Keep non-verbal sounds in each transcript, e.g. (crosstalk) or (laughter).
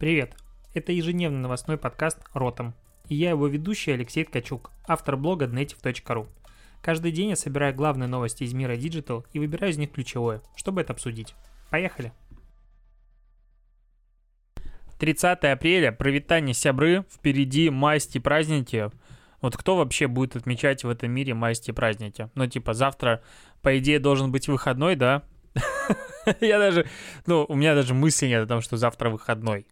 Привет! Это ежедневный новостной подкаст «Ротом». И я его ведущий Алексей Ткачук, автор блога native.ru. Каждый день я собираю главные новости из мира Digital и выбираю из них ключевое, чтобы это обсудить. Поехали! 30 апреля, провитание сябры, впереди майские праздники. Вот кто вообще будет отмечать в этом мире майские праздники? Ну, типа, завтра, по идее, должен быть выходной, да? (laughs) Я даже, ну, у меня даже мысли нет о том, что завтра выходной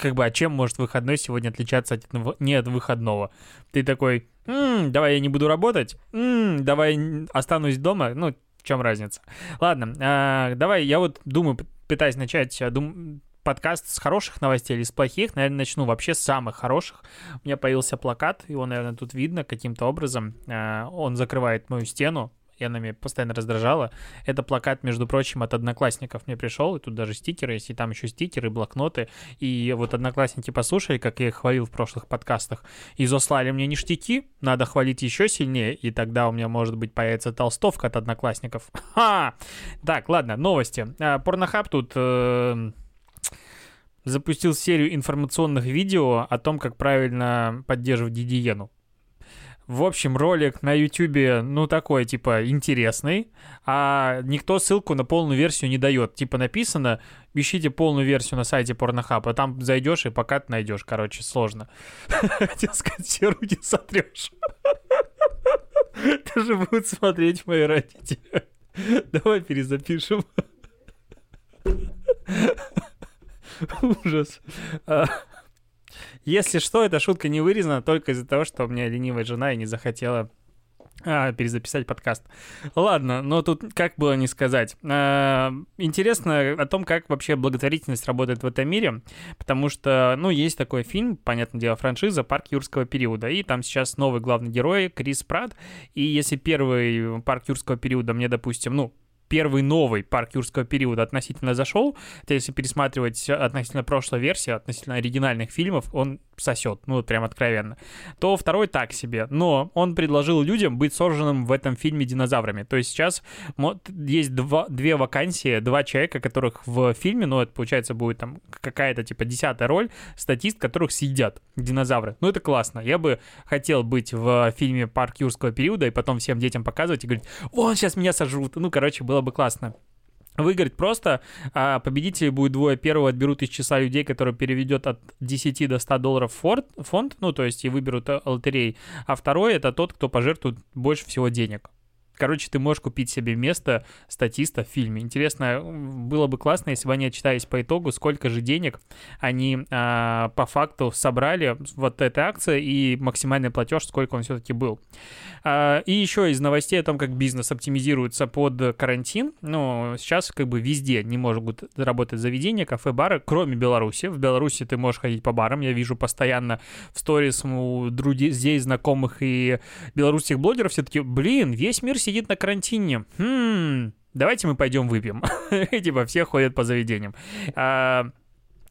как бы, а чем может выходной сегодня отличаться от, не от выходного? Ты такой, м-м, давай я не буду работать, м-м, давай останусь дома, ну, в чем разница? Ладно, а, давай, я вот думаю, пытаюсь начать а, дум, подкаст с хороших новостей или с плохих, наверное, начну вообще с самых хороших. У меня появился плакат, его, наверное, тут видно каким-то образом. А, он закрывает мою стену, и она меня постоянно раздражала. Это плакат, между прочим, от одноклассников мне пришел, и тут даже стикеры есть, и там еще стикеры, блокноты. И вот одноклассники послушали, как я их хвалил в прошлых подкастах, и заслали мне ништяки, надо хвалить еще сильнее, и тогда у меня, может быть, появится толстовка от одноклассников. Ха! Так, ладно, новости. Порнохаб тут... Э запустил серию информационных видео о том, как правильно поддерживать гигиену. В общем, ролик на YouTube, ну, такой, типа, интересный, а никто ссылку на полную версию не дает. Типа, написано, ищите полную версию на сайте Pornhub, а там зайдешь и пока ты найдешь, короче, сложно. (laughs) Хотел сказать, все руки сотрешь. Даже будут смотреть мои родители. Давай перезапишем. Ужас. Если что, эта шутка не вырезана только из-за того, что у меня ленивая жена и не захотела а, перезаписать подкаст. Ладно, но тут как было не сказать. А, интересно о том, как вообще благотворительность работает в этом мире, потому что, ну, есть такой фильм, понятное дело, франшиза «Парк юрского периода», и там сейчас новый главный герой Крис Пратт, и если первый «Парк юрского периода» мне, допустим, ну, первый новый парк юрского периода относительно зашел, то если пересматривать относительно прошлой версии, относительно оригинальных фильмов, он сосет, ну прям откровенно, то второй так себе. Но он предложил людям быть сожженным в этом фильме динозаврами. То есть сейчас есть два, две вакансии, два человека, которых в фильме, ну это получается будет там какая-то типа десятая роль, статист, которых съедят динозавры. Ну это классно. Я бы хотел быть в фильме «Парк юрского периода» и потом всем детям показывать и говорить, вон сейчас меня сожрут. Ну короче, было бы классно выиграть просто. А победителей будет двое. Первого отберут из числа людей, которые переведет от 10 до 100 долларов фонд, фонд ну, то есть и выберут э, лотерей. А второй — это тот, кто пожертвует больше всего денег. Короче, ты можешь купить себе место статиста в фильме. Интересно, было бы классно, если бы они отчитались по итогу, сколько же денег они а, по факту собрали вот этой акции и максимальный платеж, сколько он все-таки был. А, и еще из новостей о том, как бизнес оптимизируется под карантин. Ну, сейчас как бы везде не могут работать заведения, кафе, бары, кроме Беларуси. В Беларуси ты можешь ходить по барам. Я вижу постоянно в сторис у друзей, знакомых и белорусских блогеров все-таки, блин, весь мир сидит на карантине. Хм, давайте мы пойдем выпьем. (laughs) типа все ходят по заведениям. А,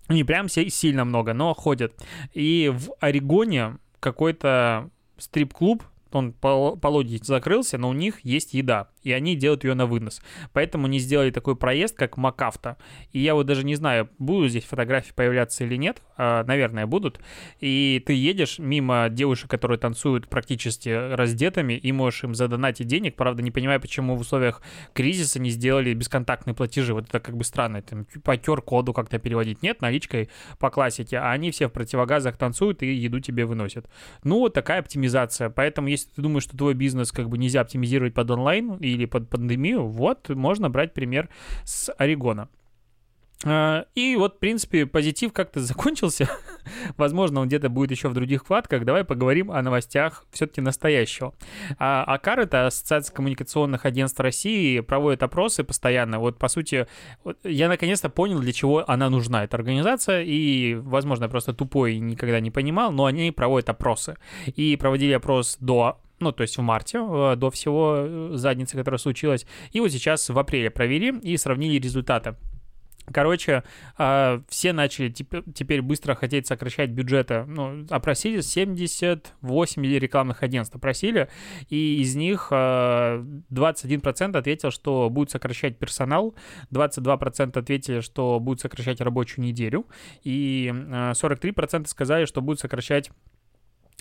не прям сильно много, но ходят. И в Орегоне какой-то стрип-клуб, он по, закрылся, но у них есть еда и они делают ее на вынос. Поэтому они сделали такой проезд, как Макафта. И я вот даже не знаю, будут здесь фотографии появляться или нет. А, наверное, будут. И ты едешь мимо девушек, которые танцуют практически раздетыми, и можешь им задонатить денег. Правда, не понимаю, почему в условиях кризиса не сделали бесконтактные платежи. Вот это как бы странно. Там, по QR-коду как-то переводить. Нет, наличкой по классике. А они все в противогазах танцуют и еду тебе выносят. Ну, вот такая оптимизация. Поэтому, если ты думаешь, что твой бизнес как бы нельзя оптимизировать под онлайн или под пандемию, вот можно брать пример с Орегона. А, и вот, в принципе, позитив как-то закончился. (laughs) Возможно, он где-то будет еще в других вкладках. Давай поговорим о новостях все-таки настоящего. А АКАР, это Ассоциация коммуникационных агентств России, проводит опросы постоянно. Вот, по сути, я наконец-то понял, для чего она нужна, эта организация. И, возможно, я просто тупой и никогда не понимал, но они проводят опросы. И проводили опрос до ну, то есть в марте, э, до всего э, задницы, которая случилась. И вот сейчас в апреле провели и сравнили результаты. Короче, а, все начали теперь быстро хотеть сокращать бюджеты. Ну, опросили 78 рекламных агентств, опросили, и из них 21% а, ответил, что будут сокращать персонал, 22% ответили, что будут сокращать рабочую неделю, и 43% а, сказали, что будут сокращать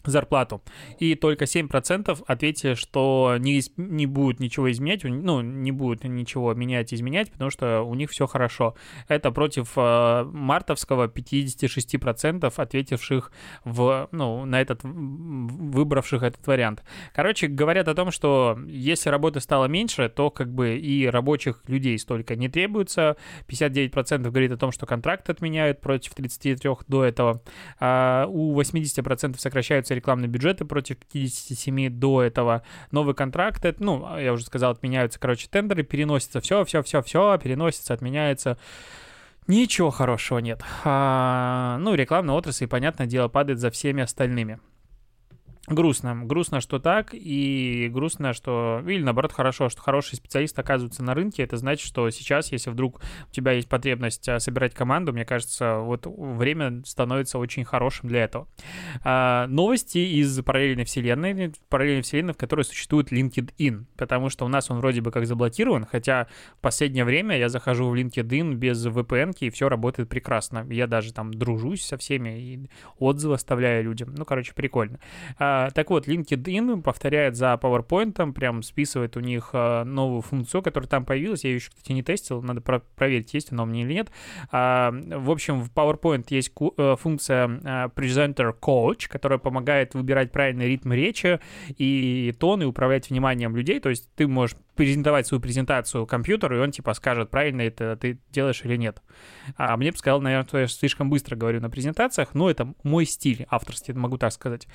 зарплату. И только 7% ответили, что не, не будут ничего изменять, ну, не будут ничего менять, изменять, потому что у них все хорошо. Это против э, мартовского 56% ответивших в, ну, на этот, выбравших этот вариант. Короче, говорят о том, что если работы стало меньше, то как бы и рабочих людей столько не требуется. 59% говорит о том, что контракт отменяют против 33 до этого. А у 80% сокращаются рекламные бюджеты против 57 до этого. Новый контракт, это, ну, я уже сказал, отменяются, короче, тендеры, переносится все, все, все, все, переносится, отменяется. Ничего хорошего нет. А, ну, рекламная отрасль, понятное дело, падает за всеми остальными грустно. Грустно, что так, и грустно, что... Или, наоборот, хорошо, что хороший специалист оказывается на рынке. Это значит, что сейчас, если вдруг у тебя есть потребность а, собирать команду, мне кажется, вот время становится очень хорошим для этого. А, новости из параллельной вселенной, параллельной вселенной, в которой существует LinkedIn, потому что у нас он вроде бы как заблокирован, хотя в последнее время я захожу в LinkedIn без VPN, и все работает прекрасно. Я даже там дружусь со всеми и отзывы оставляю людям. Ну, короче, прикольно. А, а, так вот, LinkedIn повторяет за PowerPoint, прям списывает у них а, новую функцию, которая там появилась. Я ее еще, кстати, не тестил, надо про- проверить, есть она у меня или нет. А, в общем, в PowerPoint есть э, функция Presenter Coach, которая помогает выбирать правильный ритм речи и тон, и управлять вниманием людей. То есть ты можешь презентовать свою презентацию компьютеру, и он типа скажет, правильно это ты делаешь или нет. А мне бы сказал, наверное, что я слишком быстро говорю на презентациях, но это мой стиль авторский, могу так сказать.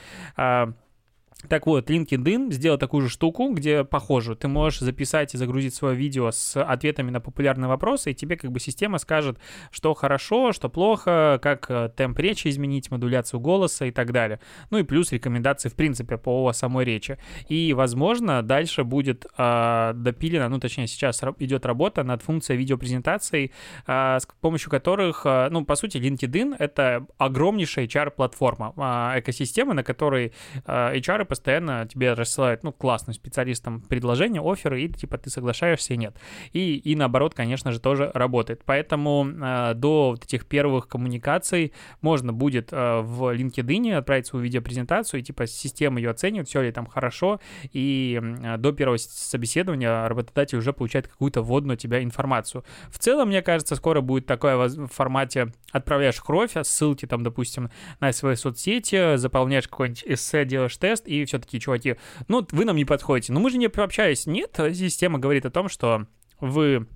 Так вот, LinkedIn сделал такую же штуку, где похоже, ты можешь записать и загрузить свое видео с ответами на популярные вопросы, и тебе как бы система скажет, что хорошо, что плохо, как э, темп речи изменить, модуляцию голоса и так далее. Ну и плюс рекомендации в принципе по самой речи. И, возможно, дальше будет э, допилена, ну точнее сейчас идет работа над функцией видеопрезентаций, э, с помощью которых, э, ну по сути, LinkedIn это огромнейшая HR-платформа, э, экосистема, на которой э, HR постоянно тебе рассылают, ну, классным специалистам предложения, оферы, и типа ты соглашаешься и нет. И, и наоборот, конечно же, тоже работает. Поэтому э, до вот этих первых коммуникаций можно будет э, в LinkedIn отправить свою видеопрезентацию, и типа система ее оценивает, все ли там хорошо, и э, до первого собеседования работодатель уже получает какую-то вводную тебя информацию. В целом, мне кажется, скоро будет такое в формате отправляешь кровь, а ссылки там, допустим, на свои соцсети, заполняешь какой-нибудь эссе, делаешь тест, и все таки чуваки, ну, вы нам не подходите. Но мы же не пообщались. Нет, система говорит о том, что вы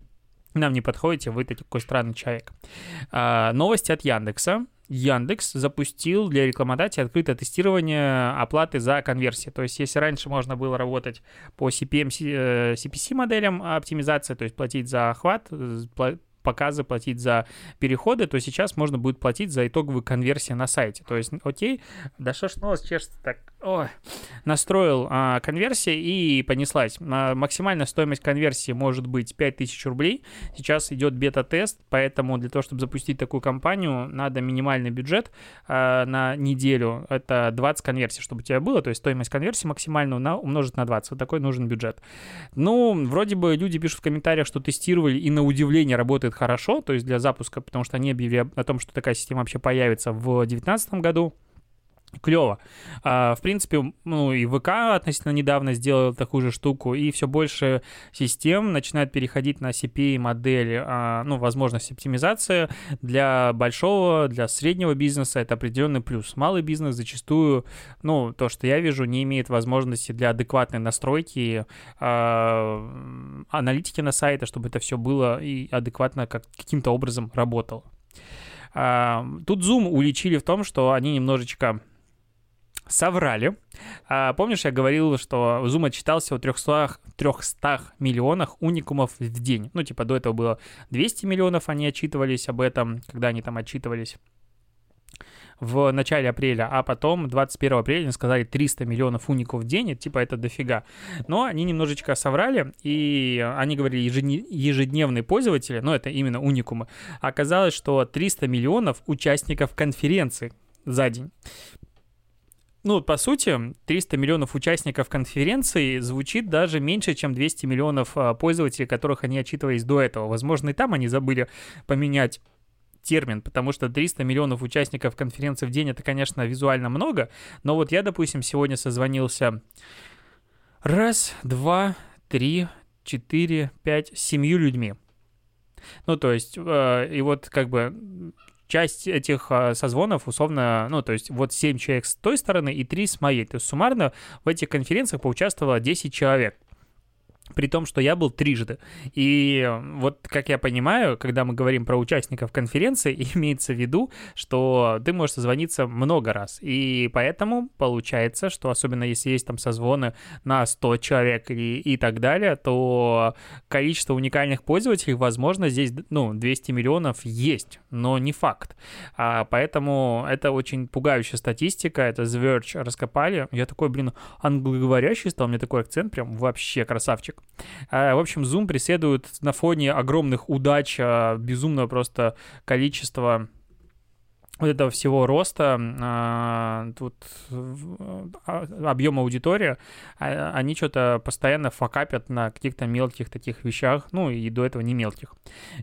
нам не подходите, вы такой странный человек. А, новости от Яндекса. Яндекс запустил для рекламодателей открытое тестирование оплаты за конверсии. То есть, если раньше можно было работать по CPM, CPC э, моделям оптимизации, то есть платить за охват, показы, платить за переходы, то сейчас можно будет платить за итоговую конверсию на сайте. То есть, окей, да что ж нос чешется так, ой, настроил а, конверсии и понеслась. А, максимальная стоимость конверсии может быть 5000 рублей. Сейчас идет бета-тест, поэтому для того, чтобы запустить такую кампанию, надо минимальный бюджет а, на неделю. Это 20 конверсий, чтобы у тебя было, то есть стоимость конверсии максимальную на, умножить на 20. Вот такой нужен бюджет. Ну, вроде бы люди пишут в комментариях, что тестировали и на удивление работает хорошо, то есть для запуска, потому что они объявили о том, что такая система вообще появится в 2019 году клево. А, в принципе, ну и ВК относительно недавно сделал такую же штуку, и все больше систем начинают переходить на CPA-модель, а, ну, возможность оптимизации для большого, для среднего бизнеса это определенный плюс. Малый бизнес зачастую, ну, то, что я вижу, не имеет возможности для адекватной настройки а, аналитики на сайте, чтобы это все было и адекватно как, каким-то образом работало. А, тут Zoom уличили в том, что они немножечко соврали. А, помнишь, я говорил, что Zoom отчитался о 300, 300 миллионах уникумов в день. Ну, типа, до этого было 200 миллионов, они отчитывались об этом, когда они там отчитывались. в начале апреля, а потом 21 апреля они сказали 300 миллионов уников в день, это, типа это дофига. Но они немножечко соврали, и они говорили ежедневные пользователи, но это именно уникумы. Оказалось, что 300 миллионов участников конференции за день. Ну, по сути, 300 миллионов участников конференции звучит даже меньше, чем 200 миллионов а, пользователей, которых они отчитывались до этого. Возможно, и там они забыли поменять термин, потому что 300 миллионов участников конференции в день это, конечно, визуально много, но вот я, допустим, сегодня созвонился раз, два, три, четыре, пять, семью людьми. Ну, то есть, э, и вот как бы часть этих а, созвонов условно, ну, то есть вот 7 человек с той стороны и 3 с моей. То есть суммарно в этих конференциях поучаствовало 10 человек при том, что я был трижды. И вот, как я понимаю, когда мы говорим про участников конференции, (laughs) имеется в виду, что ты можешь созвониться много раз. И поэтому получается, что особенно если есть там созвоны на 100 человек и, и так далее, то количество уникальных пользователей, возможно, здесь, ну, 200 миллионов есть, но не факт. А, поэтому это очень пугающая статистика, это The Verge раскопали. Я такой, блин, англоговорящий стал, у меня такой акцент прям вообще красавчик. А, в общем, Zoom преследует на фоне огромных удач, а, безумного просто количества вот этого всего роста, а, тут объем аудитории, они что-то постоянно факапят на каких-то мелких таких вещах, ну и до этого не мелких.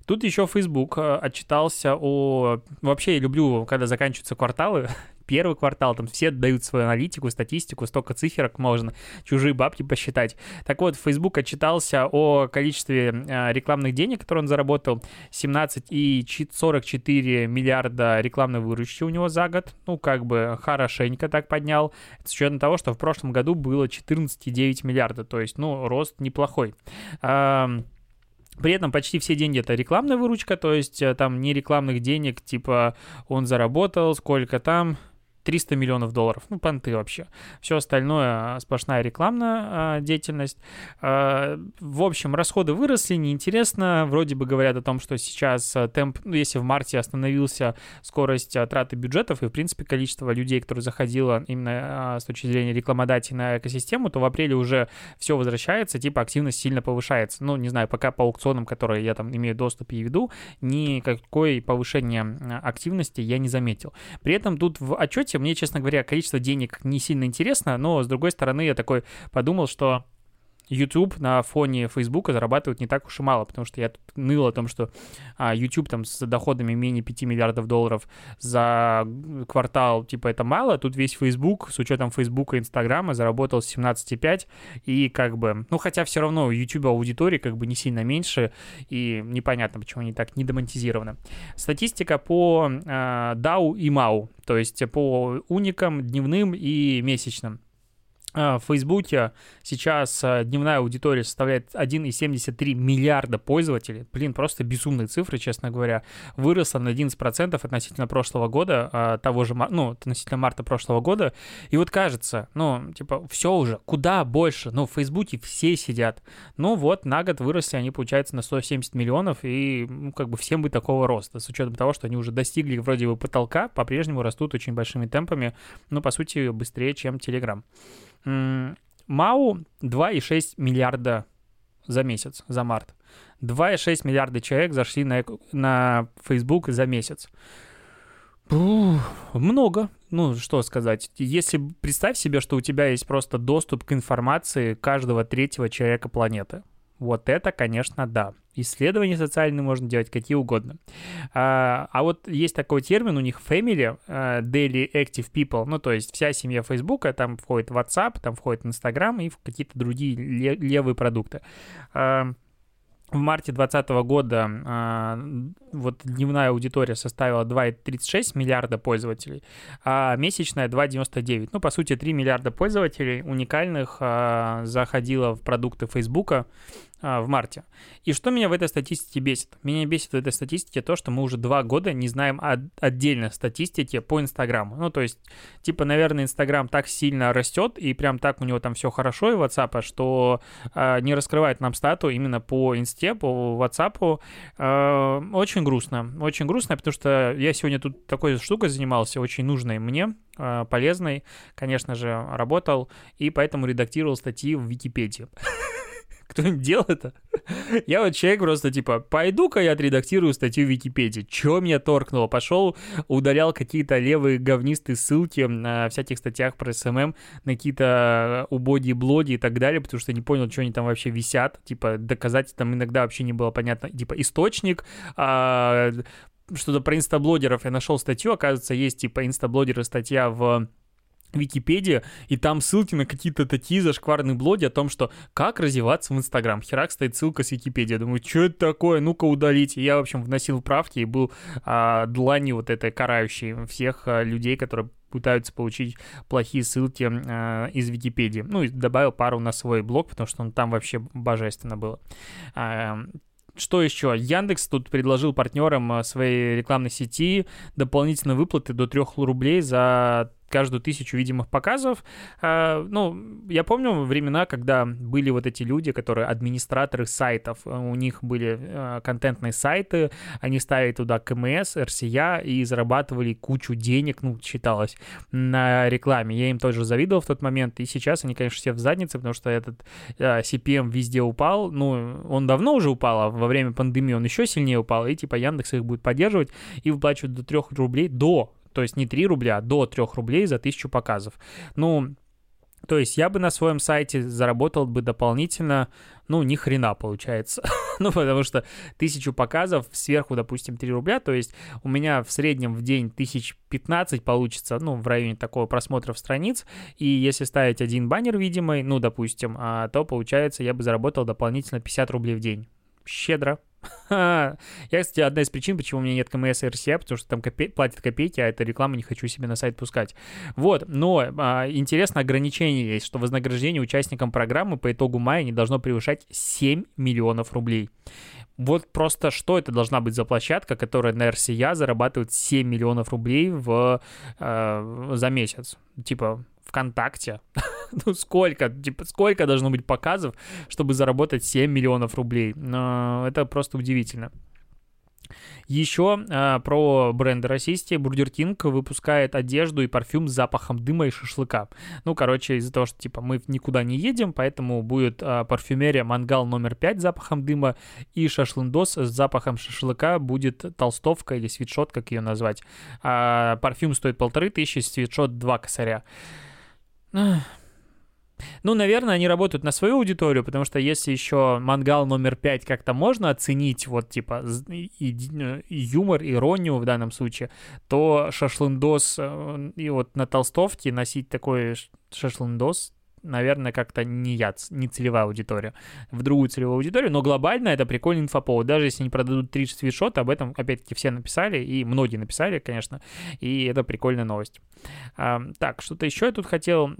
Тут еще Facebook отчитался о... Вообще я люблю, когда заканчиваются кварталы, (laughs) первый квартал, там все дают свою аналитику, статистику, столько циферок можно, чужие бабки посчитать. Так вот, Facebook отчитался о количестве э, рекламных денег, которые он заработал, 17,44 миллиарда рекламной выручки у него за год, ну, как бы хорошенько так поднял, с учетом того, что в прошлом году было 14,9 миллиарда, то есть, ну, рост неплохой. При этом почти все деньги это рекламная выручка, то есть э, там не рекламных денег, типа он заработал, сколько там, 300 миллионов долларов. Ну, понты вообще. Все остальное а, сплошная рекламная а, деятельность. А, в общем, расходы выросли, неинтересно. Вроде бы говорят о том, что сейчас темп, ну, если в марте остановился скорость траты бюджетов и, в принципе, количество людей, которые заходило именно с точки зрения рекламодателей на экосистему, то в апреле уже все возвращается, типа активность сильно повышается. Ну, не знаю, пока по аукционам, которые я там имею доступ и веду, никакой повышения активности я не заметил. При этом тут в отчете. Мне, честно говоря, количество денег не сильно интересно, но, с другой стороны, я такой подумал, что YouTube на фоне Facebook зарабатывает не так уж и мало, потому что я тут ныл о том, что а, YouTube там с доходами менее 5 миллиардов долларов за квартал, типа, это мало, тут весь Facebook с учетом Facebook и Инстаграма заработал 17,5, и как бы, ну, хотя все равно у YouTube аудитории как бы не сильно меньше, и непонятно, почему они так недомонетизированы. Статистика по а, DAO и MAU, то есть по уникам, дневным и месячным. А, в Фейсбуке сейчас а, дневная аудитория составляет 1,73 миллиарда пользователей. Блин, просто безумные цифры, честно говоря. Выросла на 11% относительно прошлого года, а, того же, ну, относительно марта прошлого года. И вот кажется, ну, типа, все уже, куда больше? Ну, в Фейсбуке все сидят. Ну, вот, на год выросли они, получается, на 170 миллионов, и, ну, как бы всем бы такого роста, с учетом того, что они уже достигли вроде бы потолка, по-прежнему растут очень большими темпами, ну, по сути, быстрее, чем Telegram. МАУ 2,6 миллиарда за месяц, за март. 2,6 миллиарда человек зашли на, на Facebook за месяц. Много. Ну, что сказать. Если представь себе, что у тебя есть просто доступ к информации каждого третьего человека планеты. Вот это, конечно, да. Исследования социальные можно делать какие угодно. А, а вот есть такой термин у них family, uh, daily active people, ну то есть вся семья Facebook, там входит WhatsApp, там входит Instagram и какие-то другие левые продукты. Uh, в марте 2020 года э, вот дневная аудитория составила 2,36 миллиарда пользователей, а месячная 2,99. Ну, по сути, 3 миллиарда пользователей уникальных э, заходило в продукты Фейсбука а, в марте. И что меня в этой статистике бесит? Меня бесит в этой статистике то, что мы уже два года не знаем о отдельно статистике по Инстаграму. Ну, то есть, типа, наверное, Инстаграм так сильно растет, и прям так у него там все хорошо, и WhatsApp, что э, не раскрывает нам стату именно по Инсте, по WhatsApp. Э, очень грустно. Очень грустно, потому что я сегодня тут такой штукой занимался, очень нужной мне, э, полезной, конечно же, работал, и поэтому редактировал статьи в Википедии. (laughs) Кто-нибудь делал это? Я вот человек просто типа, пойду-ка я отредактирую статью в Википедии. Чё меня торкнуло? Пошел, удалял какие-то левые говнистые ссылки на всяких статьях про SMM, на какие-то убогие блоги и так далее, потому что не понял, что они там вообще висят. Типа, доказать там иногда вообще не было понятно. Типа, источник, а, что-то про инстаблогеров я нашел статью, оказывается, есть типа инстаблогеры статья в Википедия, и там ссылки на какие-то такие зашкварные блоги о том, что как развиваться в Инстаграм. Херак стоит ссылка с Википедии. Думаю, что это такое? Ну-ка удалить. И я, в общем, вносил правки и был а, дланью вот этой карающей всех а, людей, которые пытаются получить плохие ссылки э, из Википедии. Ну и добавил пару на свой блог, потому что он там вообще божественно было. Э, что еще? Яндекс тут предложил партнерам своей рекламной сети дополнительные выплаты до 3 рублей за каждую тысячу видимых показов. А, ну, я помню времена, когда были вот эти люди, которые администраторы сайтов, у них были а, контентные сайты, они ставили туда КМС, РСЯ и зарабатывали кучу денег, ну, считалось, на рекламе. Я им тоже завидовал в тот момент, и сейчас они, конечно, все в заднице, потому что этот а, CPM везде упал, ну, он давно уже упал, а во время пандемии он еще сильнее упал, и типа Яндекс их будет поддерживать и выплачивать до 3 рублей до то есть не 3 рубля, а до 3 рублей за 1000 показов. Ну, то есть я бы на своем сайте заработал бы дополнительно, ну, ни хрена получается. (laughs) ну, потому что тысячу показов сверху, допустим, 3 рубля, то есть у меня в среднем в день тысяч 15 получится, ну, в районе такого просмотров страниц, и если ставить один баннер видимый, ну, допустим, а, то получается я бы заработал дополнительно 50 рублей в день. Щедро. Я, кстати, одна из причин, почему у меня нет КМС и РСЯ, потому что там копе- платят копейки, а эта реклама не хочу себе на сайт пускать. Вот, но а, интересно ограничение есть, что вознаграждение участникам программы по итогу мая не должно превышать 7 миллионов рублей. Вот просто что это должна быть за площадка, которая на РСЯ зарабатывает 7 миллионов рублей в, э, за месяц? Типа, ВКонтакте. (laughs) (laughs) ну, сколько, типа, сколько должно быть показов, чтобы заработать 7 миллионов рублей? Но это просто удивительно. Еще э, про бренды российские. Бургер Кинг выпускает одежду и парфюм с запахом дыма и шашлыка. Ну, короче, из-за того, что, типа, мы никуда не едем, поэтому будет э, парфюмерия мангал номер 5 с запахом дыма и шашлындос с запахом шашлыка будет толстовка или свитшот, как ее назвать. А, парфюм стоит полторы тысячи, свитшот два косаря. Ну, наверное, они работают на свою аудиторию, потому что если еще мангал номер пять как-то можно оценить, вот, типа, и, и, юмор, иронию в данном случае, то шашлындос э, и вот на толстовке носить такой шашлындос, наверное, как-то не я, не целевая аудитория, в другую целевую аудиторию, но глобально это прикольный инфоповод. Даже если не продадут 30 свитшота, об этом, опять-таки, все написали, и многие написали, конечно, и это прикольная новость. А, так, что-то еще я тут хотел...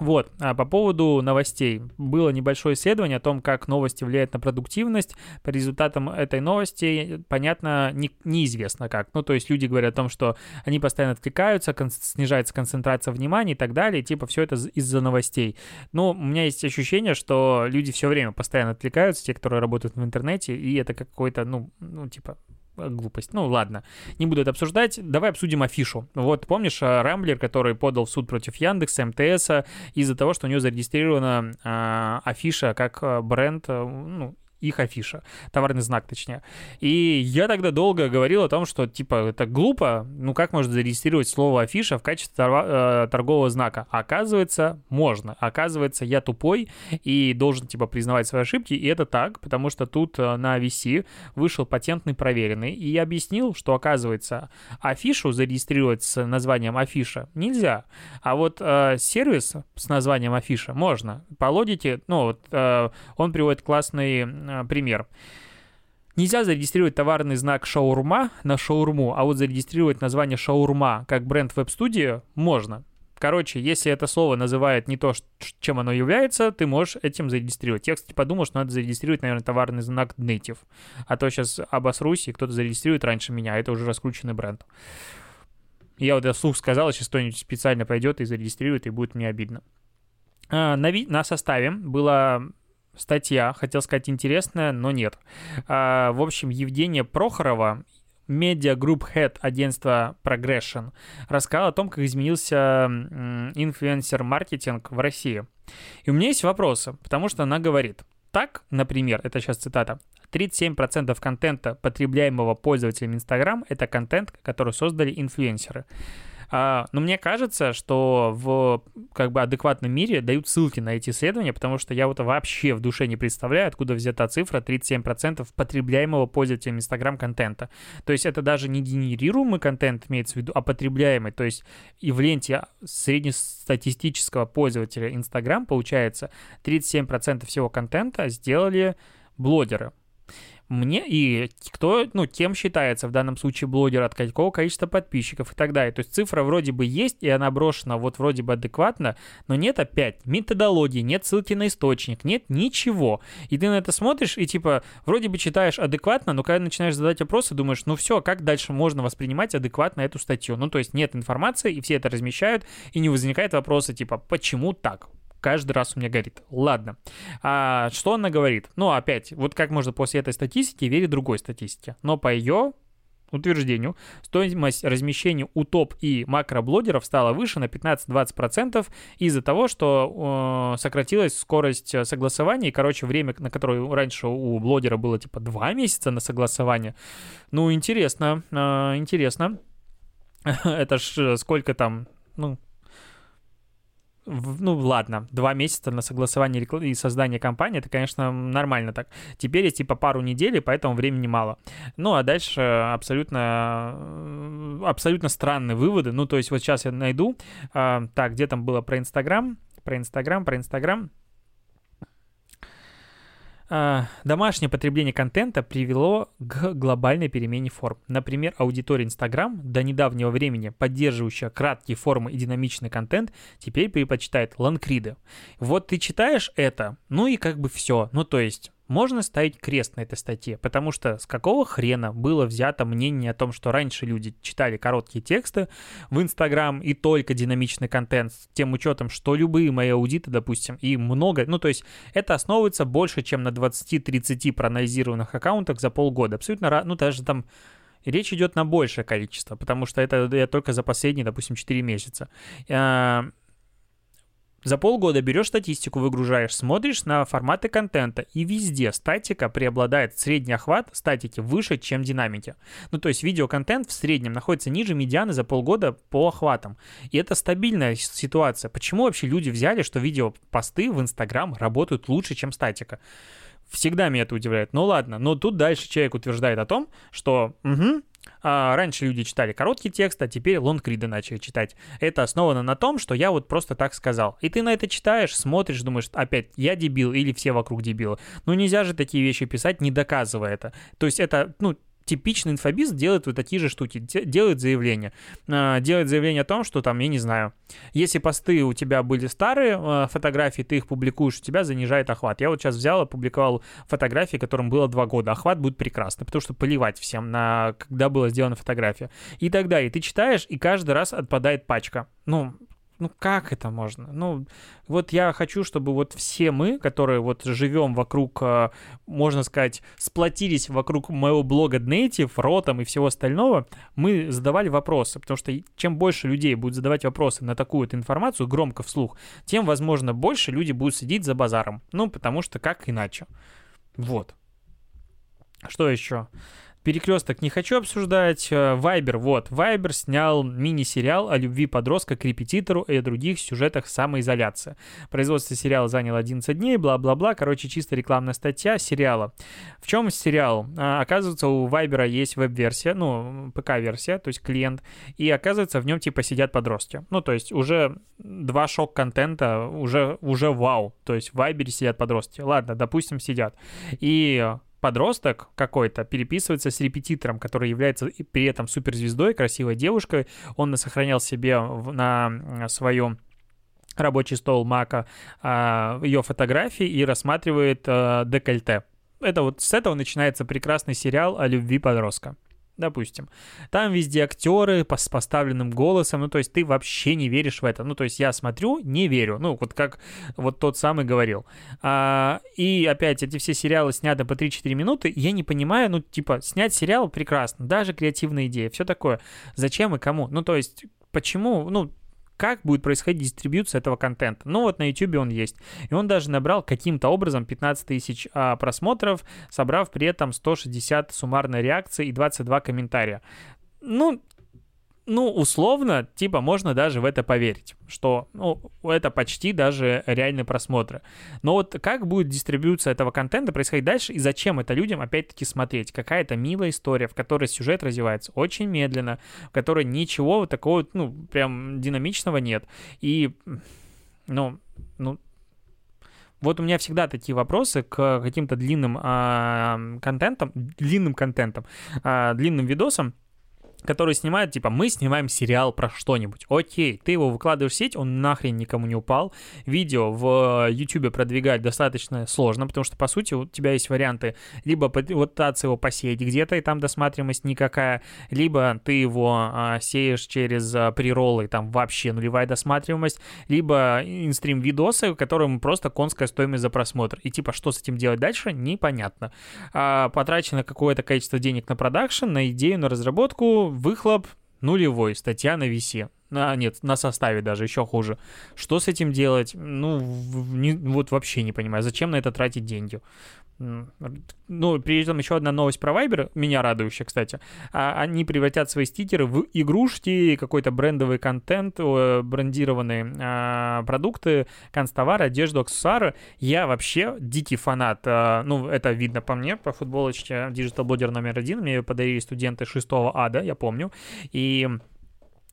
Вот, а по поводу новостей. Было небольшое исследование о том, как новости влияют на продуктивность. По результатам этой новости, понятно, не, неизвестно как. Ну, то есть люди говорят о том, что они постоянно отвлекаются, кон- снижается концентрация внимания и так далее. Типа, все это из-за новостей. Но у меня есть ощущение, что люди все время постоянно отвлекаются, те, которые работают в интернете, и это какой-то, ну, ну, типа, глупость. Ну ладно, не буду это обсуждать. Давай обсудим афишу. Вот помнишь э, Рамблер, который подал в суд против Яндекса, МТС из-за того, что у него зарегистрирована э, афиша как э, бренд, э, ну, их афиша, товарный знак точнее. И я тогда долго говорил о том, что типа это глупо, ну как можно зарегистрировать слово афиша в качестве э, торгового знака? Оказывается, можно. Оказывается, я тупой и должен типа признавать свои ошибки, и это так, потому что тут э, на VC вышел патентный проверенный и объяснил, что оказывается афишу зарегистрировать с названием афиша нельзя, а вот э, сервис с названием афиша можно. По логике, ну вот э, он приводит классный пример. Нельзя зарегистрировать товарный знак шаурма на шаурму, а вот зарегистрировать название шаурма как бренд веб-студии можно. Короче, если это слово называет не то, чем оно является, ты можешь этим зарегистрировать. Я, кстати, подумал, что надо зарегистрировать, наверное, товарный знак Native. А то сейчас обосрусь, и кто-то зарегистрирует раньше меня, а это уже раскрученный бренд. Я вот вслух сказал, сейчас кто-нибудь специально пойдет и зарегистрирует, и будет мне обидно. А, на, на составе была статья, хотел сказать интересная, но нет. А, в общем, Евгения Прохорова Media Group Head агентства Progression рассказал о том, как изменился инфлюенсер-маркетинг в России. И у меня есть вопросы, потому что она говорит, так, например, это сейчас цитата, 37% контента, потребляемого пользователями Instagram, это контент, который создали инфлюенсеры. А, но мне кажется, что в как бы адекватном мире дают ссылки на эти исследования, потому что я вот вообще в душе не представляю, откуда взята цифра 37% потребляемого пользователем Instagram контента. То есть это даже не генерируемый контент имеется в виду, а потребляемый. То есть и в ленте среднестатистического пользователя Instagram получается 37% всего контента сделали блогеры мне и кто, ну, кем считается в данном случае блогер, от какого количества подписчиков и так далее. То есть цифра вроде бы есть, и она брошена вот вроде бы адекватно, но нет опять методологии, нет ссылки на источник, нет ничего. И ты на это смотришь и типа вроде бы читаешь адекватно, но когда начинаешь задать вопросы, думаешь, ну все, как дальше можно воспринимать адекватно эту статью? Ну то есть нет информации, и все это размещают, и не возникает вопроса типа, почему так? Каждый раз у меня горит. Ладно. А, что она говорит? Ну, опять, вот как можно после этой статистики верить другой статистике. Но по ее утверждению, стоимость размещения у топ и макроблогеров стала выше на 15-20% из-за того, что э, сократилась скорость согласования, и, короче, время, на которое раньше у блогера было типа 2 месяца на согласование. Ну, интересно, э, интересно. (laughs) Это ж сколько там, ну, ну ладно, два месяца на согласование и создание компании, это, конечно, нормально так. Теперь есть типа пару недель, поэтому времени мало. Ну, а дальше абсолютно, э, абсолютно странные выводы. Ну, то есть вот сейчас я найду, а, так, где там было про Инстаграм, про Инстаграм, про Инстаграм. А, домашнее потребление контента привело к глобальной перемене форм. Например, аудитория Instagram, до недавнего времени поддерживающая краткие формы и динамичный контент, теперь предпочитает ланкриды. Вот ты читаешь это, ну и как бы все. Ну то есть можно ставить крест на этой статье, потому что с какого хрена было взято мнение о том, что раньше люди читали короткие тексты в Инстаграм и только динамичный контент, с тем учетом, что любые мои аудиты, допустим, и много, ну то есть это основывается больше, чем на 20-30 проанализированных аккаунтах за полгода. Абсолютно, ну даже там речь идет на большее количество, потому что это я только за последние, допустим, 4 месяца. За полгода берешь статистику, выгружаешь, смотришь на форматы контента, и везде статика преобладает. Средний охват статики выше, чем динамики. Ну, то есть видеоконтент в среднем находится ниже медианы за полгода по охватам. И это стабильная ситуация. Почему вообще люди взяли, что видеопосты в Инстаграм работают лучше, чем статика? Всегда меня это удивляет. Ну ладно, но тут дальше человек утверждает о том, что угу, а раньше люди читали короткий текст, а теперь лонгриды начали читать. Это основано на том, что я вот просто так сказал. И ты на это читаешь, смотришь, думаешь, опять, я дебил или все вокруг дебилы. Ну нельзя же такие вещи писать, не доказывая это. То есть это, ну, типичный инфобиз делает вот такие же штуки, делает заявление. А, делает заявление о том, что там, я не знаю, если посты у тебя были старые а, фотографии, ты их публикуешь, у тебя занижает охват. Я вот сейчас взял, опубликовал фотографии, которым было два года. Охват будет прекрасный, потому что поливать всем на когда была сделана фотография. И так далее. Ты читаешь, и каждый раз отпадает пачка. Ну, ну как это можно? Ну, вот я хочу, чтобы вот все мы, которые вот живем вокруг, э, можно сказать, сплотились вокруг моего блога Native, Ротом и всего остального, мы задавали вопросы, потому что чем больше людей будет задавать вопросы на такую вот информацию громко вслух, тем, возможно, больше люди будут сидеть за базаром. Ну, потому что как иначе? Вот. Что еще? Перекресток не хочу обсуждать. Э, Вайбер, вот. Вайбер снял мини-сериал о любви подростка к репетитору и о других сюжетах самоизоляции. Производство сериала заняло 11 дней, бла-бла-бла. Короче, чисто рекламная статья сериала. В чем сериал? А, оказывается, у Вайбера есть веб-версия, ну, ПК-версия, то есть клиент. И оказывается, в нем типа сидят подростки. Ну, то есть уже два шок-контента, уже, уже вау. То есть в Вайбере сидят подростки. Ладно, допустим, сидят. И подросток какой-то переписывается с репетитором, который является при этом суперзвездой, красивой девушкой. Он сохранял себе на своем рабочий стол Мака а, ее фотографии и рассматривает а, декольте. Это вот с этого начинается прекрасный сериал о любви подростка допустим. Там везде актеры с поставленным голосом, ну, то есть ты вообще не веришь в это. Ну, то есть я смотрю, не верю. Ну, вот как вот тот самый говорил. А, и опять, эти все сериалы сняты по 3-4 минуты, я не понимаю, ну, типа, снять сериал прекрасно, даже креативная идея, все такое. Зачем и кому? Ну, то есть, почему, ну, как будет происходить дистрибьюция этого контента. Ну вот на YouTube он есть. И он даже набрал каким-то образом 15 тысяч а, просмотров, собрав при этом 160 суммарной реакции и 22 комментария. Ну, ну, условно, типа, можно даже в это поверить, что ну, это почти даже реальные просмотры. Но вот как будет дистрибьюция этого контента происходить дальше, и зачем это людям опять-таки смотреть? Какая-то милая история, в которой сюжет развивается очень медленно, в которой ничего такого, ну, прям динамичного нет. И, ну, ну, вот у меня всегда такие вопросы к каким-то длинным а, контентам, длинным контентам, а, длинным видосам, которые снимают, типа, мы снимаем сериал про что-нибудь. Окей, ты его выкладываешь в сеть, он нахрен никому не упал. Видео в YouTube продвигать достаточно сложно, потому что, по сути, у тебя есть варианты либо пытаться его посеять где-то, и там досматриваемость никакая, либо ты его а, сеешь через а, приролы, там вообще нулевая досматриваемость, либо инстрим-видосы, которым просто конская стоимость за просмотр. И типа, что с этим делать дальше, непонятно. А, потрачено какое-то количество денег на продакшн, на идею, на разработку, выхлоп нулевой, статья на висе. А, нет, на составе даже, еще хуже. Что с этим делать? Ну, не, вот вообще не понимаю. Зачем на это тратить деньги? Ну, при этом еще одна новость про Viber, меня радующая, кстати. А, они превратят свои стикеры в игрушки, какой-то брендовый контент, брендированные а, продукты, канцтовары, одежду, аксессуары. Я вообще дикий фанат. А, ну, это видно по мне, по футболочке Digital Blogger номер один. Мне ее подарили студенты 6 ада, я помню. И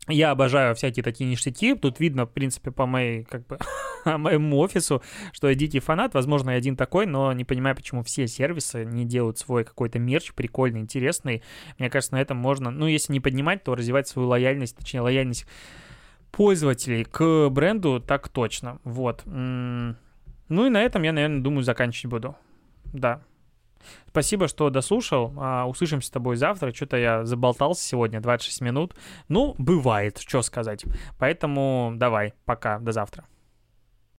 я обожаю всякие такие ништяки. Тут видно, в принципе, по моей, как бы, (laughs) моему офису, что я дикий фанат. Возможно, я один такой, но не понимаю, почему все сервисы не делают свой какой-то мерч прикольный, интересный. Мне кажется, на этом можно, ну, если не поднимать, то развивать свою лояльность, точнее, лояльность пользователей к бренду так точно. Вот. Ну и на этом я, наверное, думаю, заканчивать буду. Да. Спасибо, что дослушал. А, услышимся с тобой завтра. Что-то я заболтался сегодня, 26 минут. Ну, бывает, что сказать. Поэтому давай, пока, до завтра.